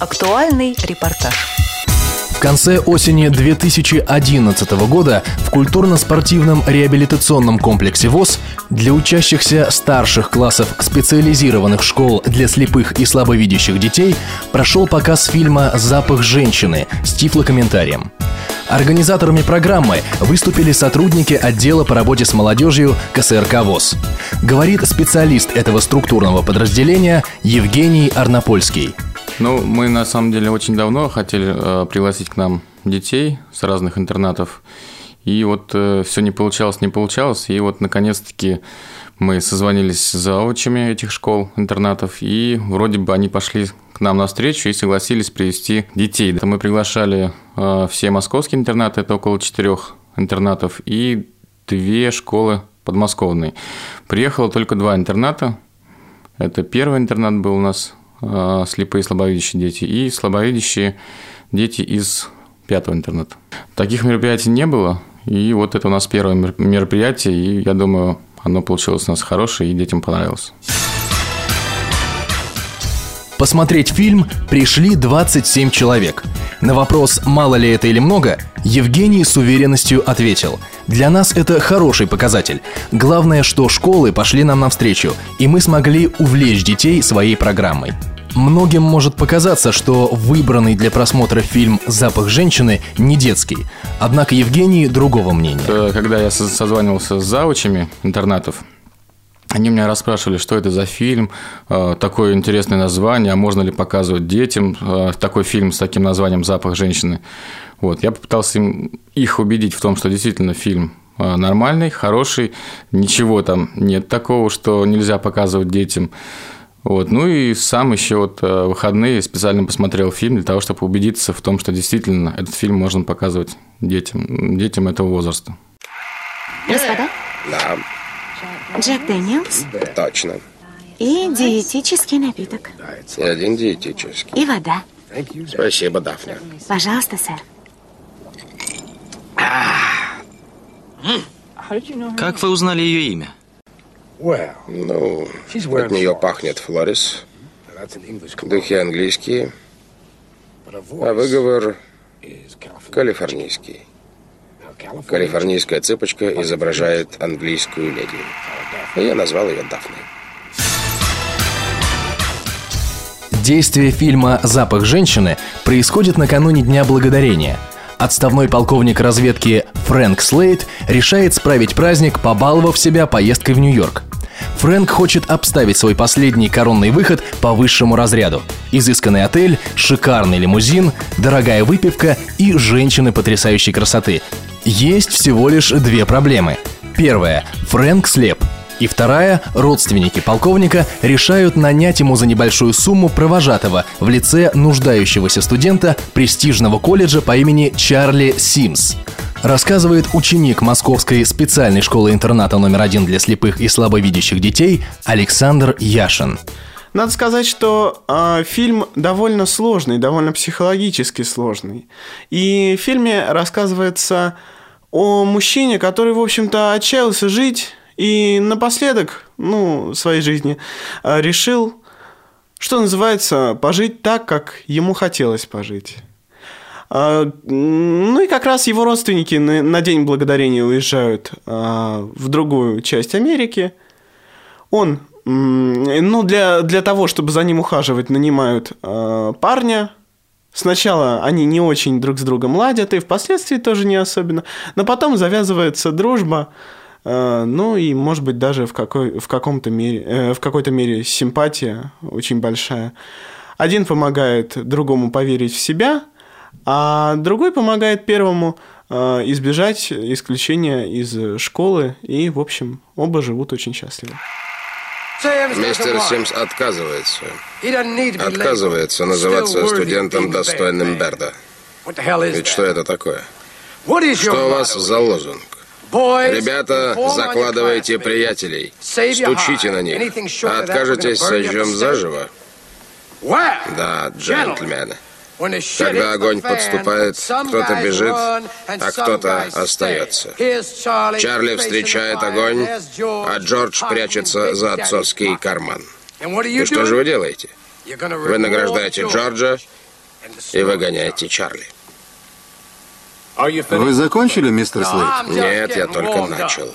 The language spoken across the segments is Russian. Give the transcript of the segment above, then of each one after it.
Актуальный репортаж. В конце осени 2011 года в культурно-спортивном реабилитационном комплексе ВОЗ для учащихся старших классов специализированных школ для слепых и слабовидящих детей прошел показ фильма «Запах женщины» с тифлокомментарием. Организаторами программы выступили сотрудники отдела по работе с молодежью КСРК ВОЗ. Говорит специалист этого структурного подразделения Евгений Арнопольский. Ну, мы на самом деле очень давно хотели э, пригласить к нам детей с разных интернатов. И вот э, все не получалось, не получалось. И вот наконец-таки мы созвонились с заучами этих школ, интернатов, и вроде бы они пошли к нам навстречу и согласились привести детей. Мы приглашали э, все московские интернаты, это около четырех интернатов, и две школы подмосковные. Приехало только два интерната. Это первый интернат был у нас слепые и слабовидящие дети, и слабовидящие дети из пятого интернета. Таких мероприятий не было, и вот это у нас первое мероприятие, и я думаю, оно получилось у нас хорошее, и детям понравилось. Посмотреть фильм пришли 27 человек. На вопрос, мало ли это или много, Евгений с уверенностью ответил – для нас это хороший показатель. Главное, что школы пошли нам навстречу, и мы смогли увлечь детей своей программой. Многим может показаться, что выбранный для просмотра фильм «Запах женщины» не детский. Однако Евгений другого мнения. Э, когда я созванивался с заучами интернатов, они меня расспрашивали, что это за фильм, э, такое интересное название, а можно ли показывать детям э, такой фильм с таким названием «Запах женщины». Вот, я попытался им, их убедить в том, что действительно фильм э, нормальный, хороший, ничего там нет такого, что нельзя показывать детям. Вот. Ну и сам еще вот выходные специально посмотрел фильм для того, чтобы убедиться в том, что действительно этот фильм можно показывать детям, детям этого возраста. Господа? Да. Джек Дэниелс. Точно. И диетический напиток. И один диетический. И вода. Спасибо, Дафна. Пожалуйста, сэр. Как вы узнали ее имя? Ну, от нее пахнет Флорис. Духи английские, а выговор калифорнийский. Калифорнийская цыпочка изображает английскую леди. Я назвал ее Дафной. Действие фильма «Запах женщины» происходит накануне Дня Благодарения. Отставной полковник разведки Фрэнк Слейд решает справить праздник, побаловав себя поездкой в Нью-Йорк. Фрэнк хочет обставить свой последний коронный выход по высшему разряду. Изысканный отель, шикарный лимузин, дорогая выпивка и женщины потрясающей красоты. Есть всего лишь две проблемы. Первая – Фрэнк слеп. И вторая – родственники полковника решают нанять ему за небольшую сумму провожатого в лице нуждающегося студента престижного колледжа по имени Чарли Симс. Рассказывает ученик Московской специальной школы-интерната номер один для слепых и слабовидящих детей Александр Яшин. Надо сказать, что э, фильм довольно сложный, довольно психологически сложный. И в фильме рассказывается о мужчине, который, в общем-то, отчаялся жить и напоследок, ну, своей жизни э, решил, что называется, пожить так, как ему хотелось пожить. Э, ну и как раз его родственники на, на День Благодарения уезжают э, в другую часть Америки. Он ну, для, для того, чтобы за ним ухаживать, нанимают э, парня. Сначала они не очень друг с другом ладят, и впоследствии тоже не особенно. Но потом завязывается дружба, э, ну и, может быть, даже в, какой, в, каком-то мере, э, в какой-то мере симпатия очень большая. Один помогает другому поверить в себя, а другой помогает первому э, избежать исключения из школы, и, в общем, оба живут очень счастливо. Мистер Симс отказывается. Отказывается называться студентом, достойным Берда. Ведь что это такое? Что у вас за лозунг? Ребята, закладывайте приятелей. Стучите на них. А откажетесь, сожжем заживо? Да, джентльмены. Когда огонь подступает, кто-то бежит, а кто-то остается. Чарли встречает огонь, а Джордж прячется за отцовский карман. И что же вы делаете? Вы награждаете Джорджа и выгоняете Чарли. Вы закончили, мистер Слейт? Нет, я только начал.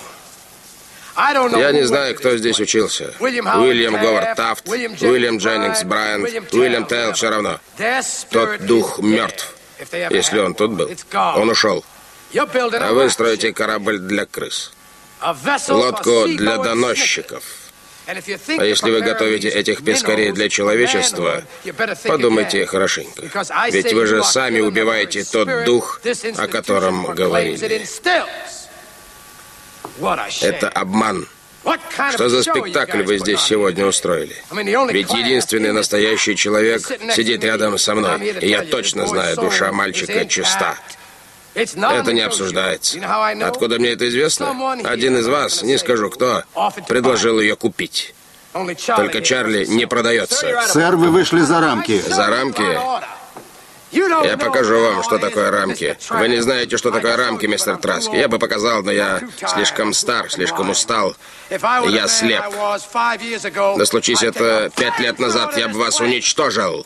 Я не знаю, кто здесь учился. Уильям Говард Тафт, Уильям Дженнингс Брайант, Уильям Тейл, все равно. Тот дух мертв. Если он тут был, он ушел. А вы строите корабль для крыс. Лодку для доносчиков. А если вы готовите этих пескарей для человечества, подумайте хорошенько. Ведь вы же сами убиваете тот дух, о котором говорили. Это обман. Что за спектакль вы здесь сегодня устроили? Ведь единственный настоящий человек сидит рядом со мной, и я точно знаю, душа мальчика чиста. Это не обсуждается. Откуда мне это известно? Один из вас, не скажу кто, предложил ее купить. Только Чарли не продается. Сэр, вы вышли за рамки. За рамки? Я покажу вам, что такое рамки. Вы не знаете, что такое рамки, мистер Траск. Я бы показал, но я слишком стар, слишком устал. Я слеп. Да случись это пять лет назад, я бы вас уничтожил.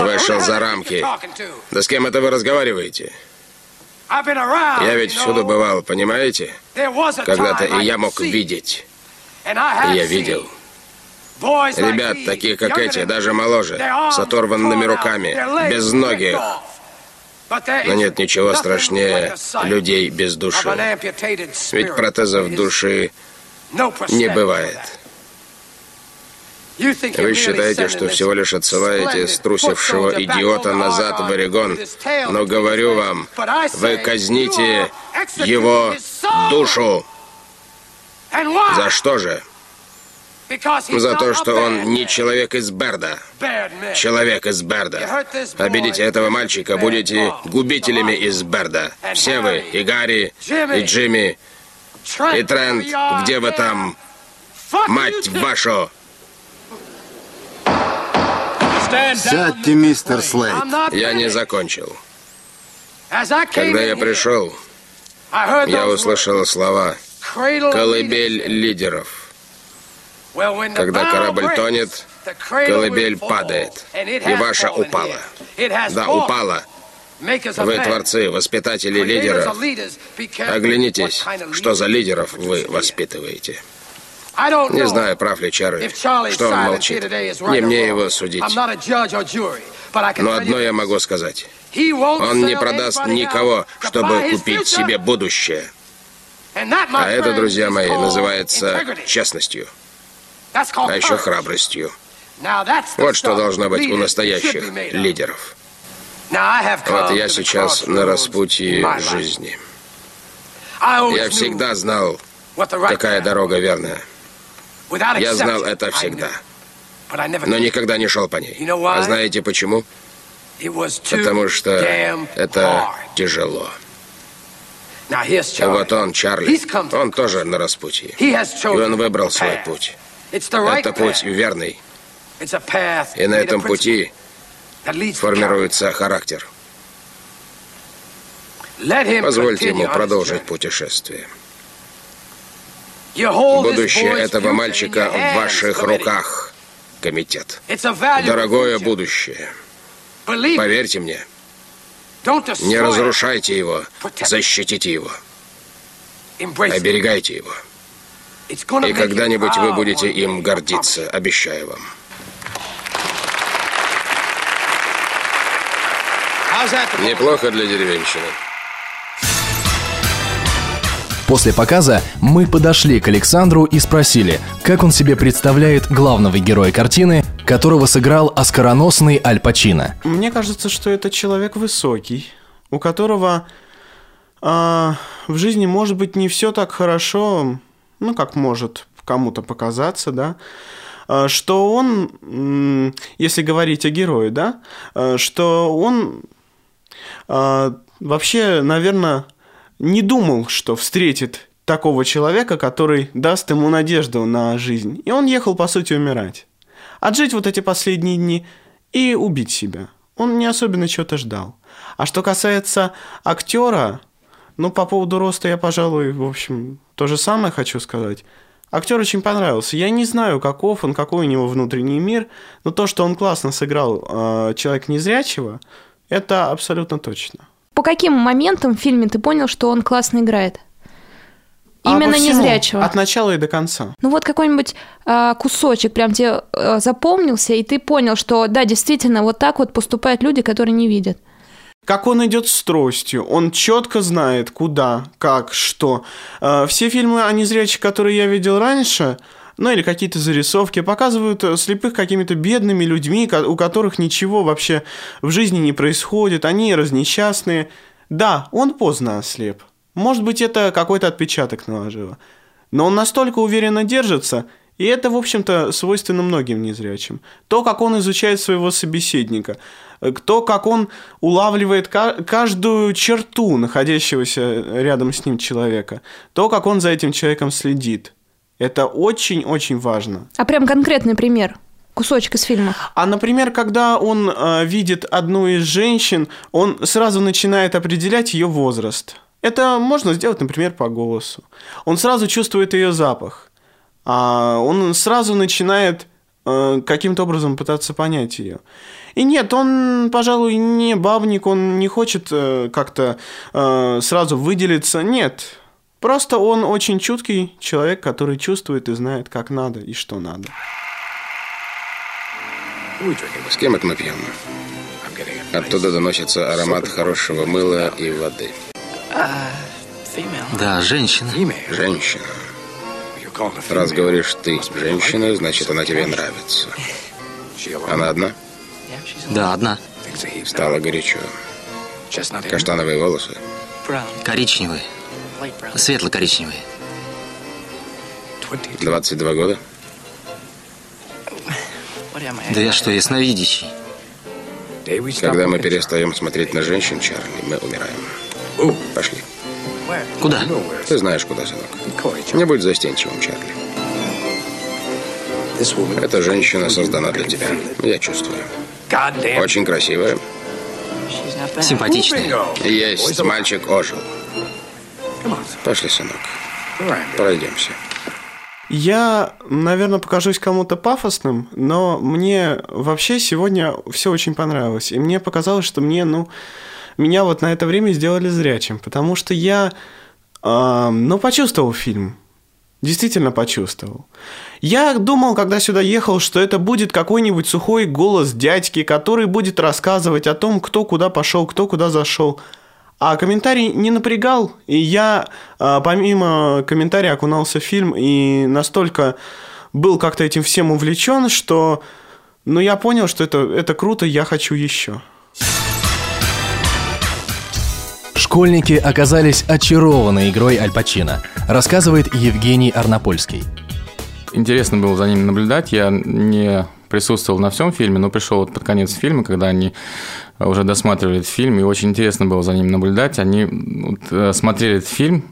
Вышел за рамки. Да с кем это вы разговариваете? Я ведь всюду бывал, понимаете? Когда-то и я мог видеть. И я видел. Ребят, таких как эти, даже моложе, с оторванными руками, без ноги. Но нет ничего страшнее людей без души. Ведь протезов души не бывает. Вы считаете, что всего лишь отсылаете струсившего идиота назад в Орегон, но говорю вам, вы казните его душу. За что же? За то, что он не человек из Берда. Человек из Берда. Обидите этого мальчика, будете губителями из Берда. Все вы, и Гарри, и Джимми, и Трент, где вы там? Мать вашу! Сядьте, мистер Слейт. Я не закончил. Когда я пришел, я услышал слова «колыбель лидеров». Когда корабль тонет, колыбель падает. И ваша упала. Да, упала. Вы творцы, воспитатели лидеров. Оглянитесь, что за лидеров вы воспитываете. Не знаю, прав ли Чарли, что он молчит. Не мне его судить. Но одно я могу сказать. Он не продаст никого, чтобы купить себе будущее. А это, друзья мои, называется честностью. А еще храбростью. Вот что должно быть у настоящих лидеров. Вот я сейчас на распутье жизни. Я всегда знал, какая дорога верная. Я знал это всегда. Но никогда не шел по ней. А знаете почему? Потому что это тяжело. Вот он, Чарли, он тоже на распутье. И он выбрал свой путь. Это путь верный. И на этом пути формируется характер. Позвольте ему продолжить путешествие. Будущее этого мальчика в ваших руках, комитет. Дорогое будущее. Поверьте мне. Не разрушайте его, защитите его. Оберегайте его. И когда-нибудь вы будете им гордиться, обещаю вам. Неплохо для деревенщины. После показа мы подошли к Александру и спросили, как он себе представляет главного героя картины, которого сыграл оскароносный Аль Пачино. Мне кажется, что это человек высокий, у которого а, в жизни может быть не все так хорошо, ну, как может кому-то показаться, да, а, что он, если говорить о герое, да, а, что он а, вообще, наверное, не думал, что встретит такого человека, который даст ему надежду на жизнь. И он ехал, по сути, умирать. Отжить вот эти последние дни и убить себя. Он не особенно чего-то ждал. А что касается актера, ну, по поводу роста я, пожалуй, в общем, то же самое хочу сказать. Актер очень понравился. Я не знаю, каков он, какой у него внутренний мир, но то, что он классно сыграл э, человек незрячего, это абсолютно точно. По каким моментам в фильме ты понял, что он классно играет? А Именно всему, незрячего. От начала и до конца. Ну вот какой-нибудь а, кусочек прям тебе а, запомнился, и ты понял, что да, действительно, вот так вот поступают люди, которые не видят. Как он идет с тростью, он четко знает, куда, как, что. Э, Все фильмы о незрячих, которые я видел раньше, ну или какие-то зарисовки, показывают э, слепых какими-то бедными людьми, у которых ничего вообще в жизни не происходит, они разнесчастные. Да, он поздно ослеп. Может быть, это какой-то отпечаток наложило. Но он настолько уверенно держится, и это, в общем-то, свойственно многим незрячим. То, как он изучает своего собеседника, э, то, как он улавливает ка- каждую черту находящегося рядом с ним человека, то, как он за этим человеком следит. Это очень-очень важно. А прям конкретный пример. Кусочек из фильма. А, например, когда он э, видит одну из женщин, он сразу начинает определять ее возраст. Это можно сделать, например, по голосу. Он сразу чувствует ее запах. А он сразу начинает э, каким-то образом пытаться понять ее. И нет, он, пожалуй, не бабник, он не хочет э, как-то э, сразу выделиться. Нет. Просто он очень чуткий человек, который чувствует и знает, как надо и что надо. С кем это мы пьем? Оттуда доносится аромат хорошего мыла и воды. Да, женщина. Женщина. Раз говоришь ты женщина, значит она тебе нравится. Она одна? Да, одна. Стало горячо. Каштановые волосы. Коричневые. Светло-коричневые. 22 года? Да я что, ясновидящий? Когда мы перестаем смотреть на женщин, Чарли, мы умираем. Пошли. Куда? Ты знаешь, куда, сынок. Не будь застенчивым, Чарли. Эта женщина создана для тебя. Я чувствую. Очень красивая. Симпатичная. Есть, мальчик ожил. Пошли, сынок. Пройдемся. Я, наверное, покажусь кому-то пафосным, но мне вообще сегодня все очень понравилось. И мне показалось, что мне, ну, меня вот на это время сделали зрячим, потому что я, э, ну, почувствовал фильм. Действительно почувствовал. Я думал, когда сюда ехал, что это будет какой-нибудь сухой голос дядьки, который будет рассказывать о том, кто куда пошел, кто куда зашел. А комментарий не напрягал, и я а, помимо комментария окунался в фильм и настолько был как-то этим всем увлечен, что ну, я понял, что это, это круто, я хочу еще. Школьники оказались очарованы игрой Аль Пачино, рассказывает Евгений Арнопольский. Интересно было за ними наблюдать. Я не присутствовал на всем фильме, но пришел вот под конец фильма, когда они уже досматривали этот фильм, и очень интересно было за ними наблюдать. Они вот, э, смотрели этот фильм, э,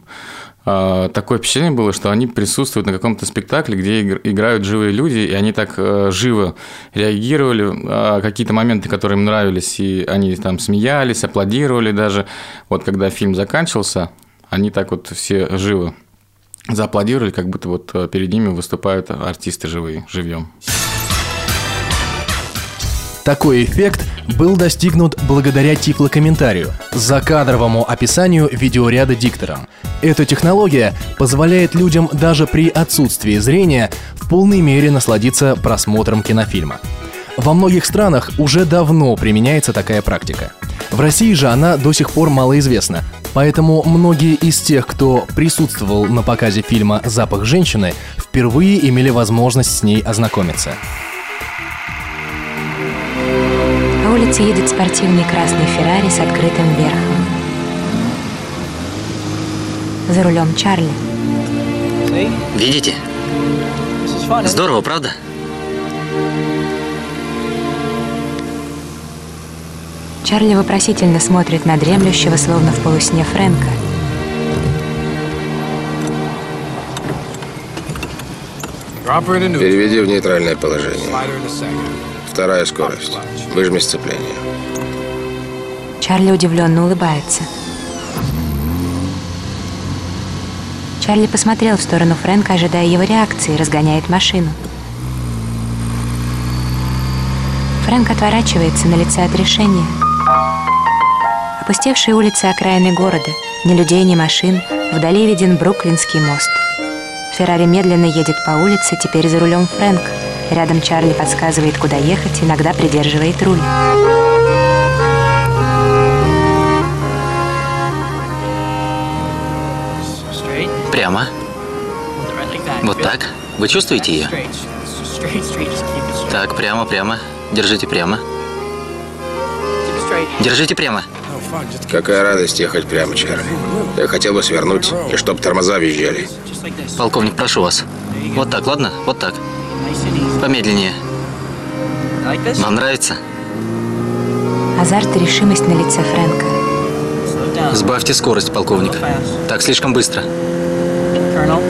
такое впечатление было, что они присутствуют на каком-то спектакле, где игр- играют живые люди, и они так э, живо реагировали, э, какие-то моменты, которые им нравились, и они там смеялись, аплодировали даже. Вот когда фильм заканчивался, они так вот все живо зааплодировали, как будто вот э, перед ними выступают артисты живые, живьем. Такой эффект был достигнут благодаря тифлокомментарию, закадровому описанию видеоряда диктором. Эта технология позволяет людям даже при отсутствии зрения в полной мере насладиться просмотром кинофильма. Во многих странах уже давно применяется такая практика. В России же она до сих пор малоизвестна, поэтому многие из тех, кто присутствовал на показе фильма «Запах женщины», впервые имели возможность с ней ознакомиться. Улице едет спортивный красный Феррари с открытым верхом. За рулем Чарли. Видите? Здорово, правда? Чарли вопросительно смотрит на дремлющего, словно в полусне Фрэнка. Переведи в нейтральное положение. Вторая скорость. Выжми сцепление. Чарли удивленно улыбается. Чарли посмотрел в сторону Фрэнка, ожидая его реакции, разгоняет машину. Фрэнк отворачивается на лице отрешения. Опустевшие улицы окраины города, ни людей, ни машин, вдали виден Бруклинский мост. Феррари медленно едет по улице, теперь за рулем Фрэнк. Рядом Чарли подсказывает, куда ехать, иногда придерживает руль. Прямо. Вот так. Вы чувствуете ее? Так, прямо, прямо. Держите прямо. Держите прямо. Какая радость ехать прямо, Чарли. Я хотел бы свернуть, и чтоб тормоза визжали. Полковник, прошу вас. Вот так, ладно? Вот так. Помедленнее. Вам нравится? Азарт и решимость на лице Фрэнка. Сбавьте скорость, полковник. Так, слишком быстро.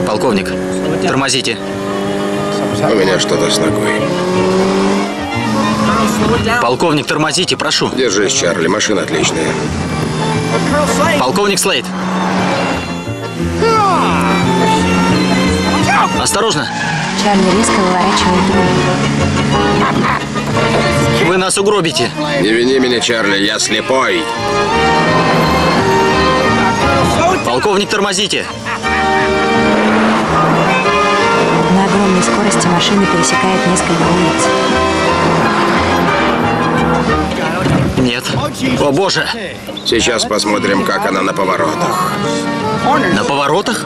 Полковник, тормозите. У меня что-то с ногой. Полковник, тормозите, прошу. Держись, Чарли, машина отличная. Полковник Слейд. Осторожно. Чарли резко выворачивает руль. Вы нас угробите. Не вини меня, Чарли, я слепой. Полковник, тормозите. На огромной скорости машина пересекает несколько улиц. Нет. О боже. Сейчас посмотрим, как она на поворотах. На поворотах?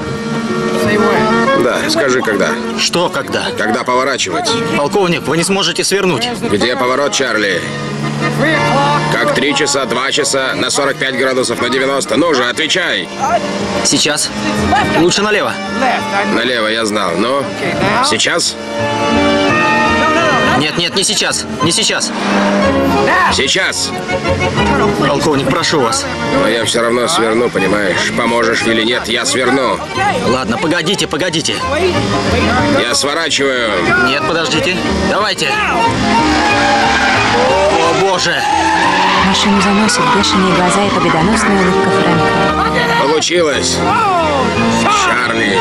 Да, скажи, когда. Что когда? Когда поворачивать? Полковник, вы не сможете свернуть. Где поворот, Чарли? Как три часа, два часа, на 45 градусов, на 90. Ну же, отвечай. Сейчас. Лучше налево. Налево, я знал. Ну, сейчас? Нет, нет, не сейчас. Не сейчас. Сейчас. Полковник, прошу вас. Но я все равно сверну, понимаешь? Поможешь или нет, я сверну. Ладно, погодите, погодите. Я сворачиваю. Нет, подождите. Давайте. О, боже. Машину заносит бешеные глаза и победоносная улыбка Фрэнка. Получилось. Чарли.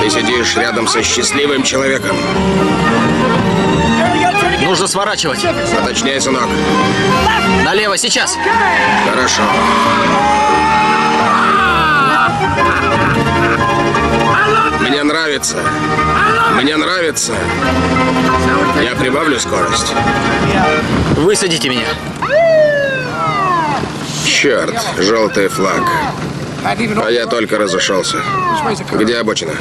Ты сидишь рядом со счастливым человеком. Нужно сворачивать. Поточнее, сынок. Налево, сейчас. Хорошо. Мне нравится. Мне нравится. Я прибавлю скорость. Высадите меня. Черт, желтый флаг. А я только разошелся. Где обочина?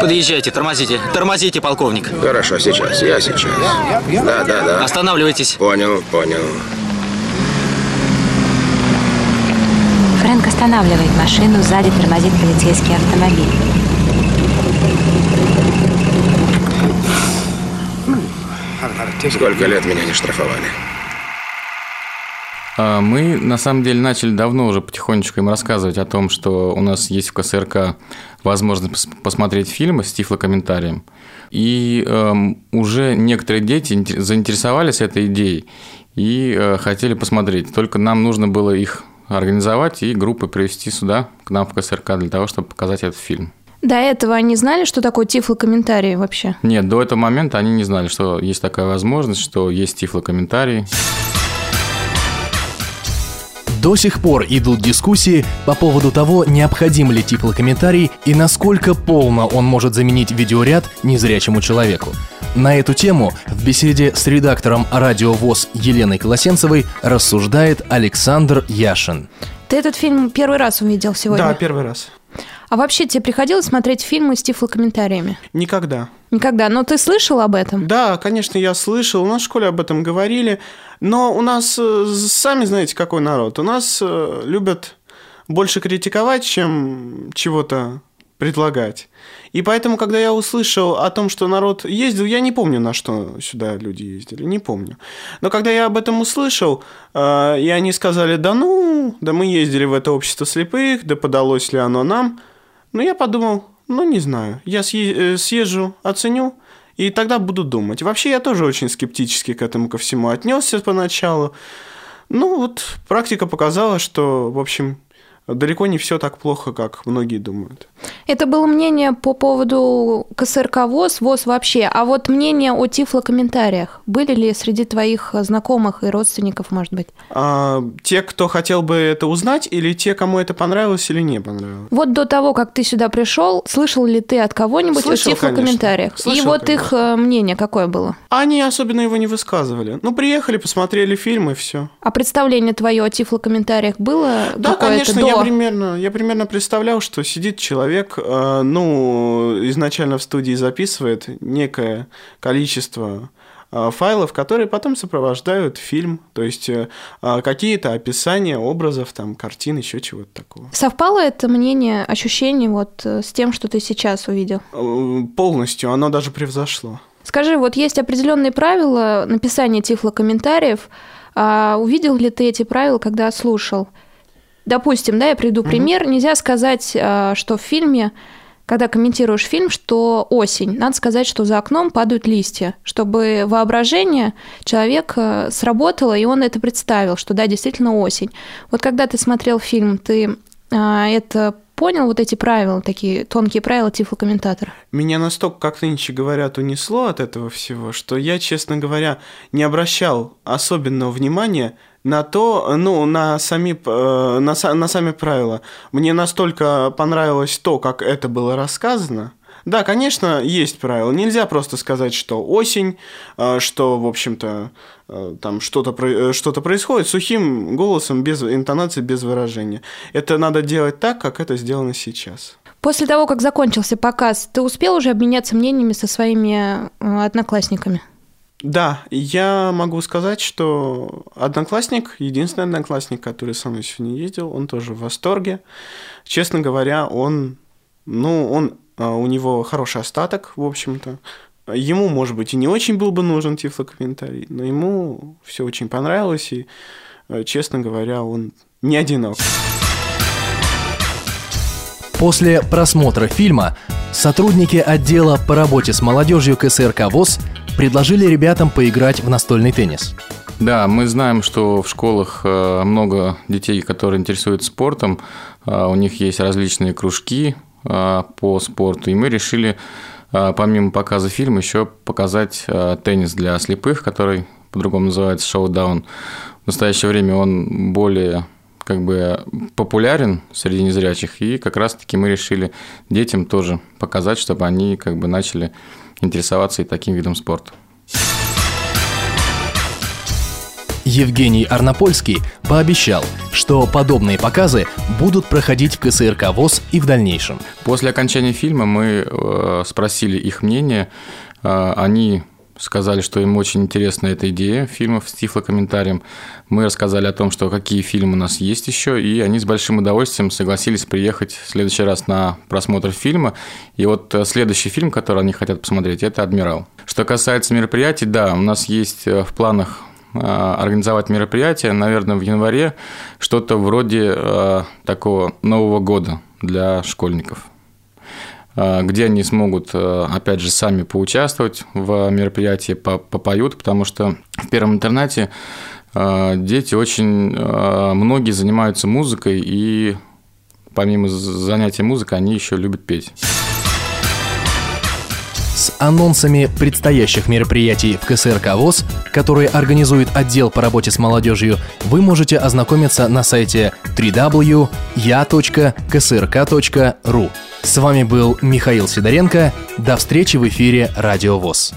Подъезжайте, тормозите. Тормозите, полковник. Хорошо, сейчас. Я сейчас. Да, да, да. Останавливайтесь. Понял, понял. Фрэнк останавливает машину, сзади тормозит полицейский автомобиль. Сколько лет меня не штрафовали? А, Мы, на самом деле, начали давно уже потихонечку им рассказывать о том, что у нас есть в КСРК возможность пос- посмотреть фильмы с тифлокомментарием. И эм, уже некоторые дети инте- заинтересовались этой идеей и э, хотели посмотреть. Только нам нужно было их организовать и группы привести сюда, к нам в КСРК, для того, чтобы показать этот фильм. До этого они знали, что такое тифлокомментарий вообще? Нет, до этого момента они не знали, что есть такая возможность, что есть тифлокомментарий. До сих пор идут дискуссии по поводу того, необходим ли тифлокомментарий и насколько полно он может заменить видеоряд незрячему человеку. На эту тему в беседе с редактором радио ВОЗ Еленой Колосенцевой рассуждает Александр Яшин. Ты этот фильм первый раз увидел сегодня? Да, первый раз. А вообще тебе приходилось смотреть фильмы с тифлокомментариями? Никогда. Никогда. Но ты слышал об этом? Да, конечно, я слышал, у нас в школе об этом говорили, но у нас, э, сами знаете, какой народ, у нас э, любят больше критиковать, чем чего-то предлагать. И поэтому, когда я услышал о том, что народ ездил, я не помню, на что сюда люди ездили, не помню. Но когда я об этом услышал, э, и они сказали, да ну, да мы ездили в это общество слепых, да подалось ли оно нам, ну я подумал, ну не знаю, я э, съезжу, оценю, и тогда буду думать. Вообще я тоже очень скептически к этому ко всему отнесся поначалу. Ну вот практика показала, что, в общем, далеко не все так плохо, как многие думают. Это было мнение по поводу КСРК ВОЗ, ВОЗ вообще. А вот мнение о тифлокомментариях. Были ли среди твоих знакомых и родственников, может быть? А, те, кто хотел бы это узнать, или те, кому это понравилось или не понравилось? Вот до того, как ты сюда пришел, слышал ли ты от кого-нибудь Слышал, о тифлокомментариях? конечно. И Слышал, вот их э, мнение какое было? Они особенно его не высказывали. Ну, приехали, посмотрели фильм и все. А представление твое о тифлокомментариях было Да, какое-то конечно, до? Я примерно, я примерно представлял, что сидит человек, э, ну, изначально в студии записывает некое количество э, файлов, которые потом сопровождают фильм, то есть э, какие-то описания образов, там, картин, еще чего-то такого. Совпало это мнение, ощущение вот с тем, что ты сейчас увидел? Полностью, оно даже превзошло. Скажи, вот есть определенные правила написания тифлокомментариев. А увидел ли ты эти правила, когда слушал? Допустим, да, я приведу пример. Нельзя сказать, а, что в фильме, когда комментируешь фильм, что осень, надо сказать, что за окном падают листья, чтобы воображение человека сработало, и он это представил, что да, действительно осень. Вот когда ты смотрел фильм, ты а, это понял, вот эти правила, такие тонкие правила тифлокомментатора? Меня настолько, как нынче говорят, унесло от этого всего, что я, честно говоря, не обращал особенного внимания на то, ну, на сами, э, на, на сами правила. Мне настолько понравилось то, как это было рассказано. Да, конечно, есть правила. Нельзя просто сказать, что осень, э, что, в общем-то, э, там что-то что-то происходит сухим голосом, без интонации, без выражения. Это надо делать так, как это сделано сейчас. После того, как закончился показ, ты успел уже обменяться мнениями со своими одноклассниками? Да, я могу сказать, что одноклассник, единственный одноклассник, который со мной сегодня ездил, он тоже в восторге. Честно говоря, он, ну, он, а, у него хороший остаток, в общем-то. Ему, может быть, и не очень был бы нужен тифлокомментарий, но ему все очень понравилось, и, э, честно говоря, он не одинок. После просмотра фильма сотрудники отдела по работе с молодежью КСРК ВОЗ предложили ребятам поиграть в настольный теннис. Да, мы знаем, что в школах э, много детей, которые интересуются спортом. Э, У них есть различные кружки э, по спорту. И мы решили, помимо показа фильма, еще показать теннис для слепых, который по-другому называется шоу-даун. В настоящее время он более как бы популярен среди незрячих, и как раз-таки мы решили детям тоже показать, чтобы они как бы начали интересоваться и таким видом спорта. Евгений Арнопольский пообещал, что подобные показы будут проходить в КСРК ВОЗ и в дальнейшем. После окончания фильма мы э, спросили их мнение. Э, они сказали, что им очень интересна эта идея фильмов с тифлокомментарием. Мы рассказали о том, что какие фильмы у нас есть еще, и они с большим удовольствием согласились приехать в следующий раз на просмотр фильма. И вот э, следующий фильм, который они хотят посмотреть, это «Адмирал». Что касается мероприятий, да, у нас есть э, в планах э, организовать мероприятие, наверное, в январе, что-то вроде такого Нового года для школьников где они смогут, э, опять же, сами поучаствовать в мероприятии, по- попоют, потому что в первом интернате э, дети очень, э, многие занимаются музыкой, и помимо з- занятия музыкой, они еще любят петь. С анонсами предстоящих мероприятий в КСРК ВОЗ, которые организует отдел по работе с молодежью, вы можете ознакомиться на сайте www.ya.ksrk.ru. С вами был Михаил Сидоренко. До встречи в эфире Радио ВОЗ.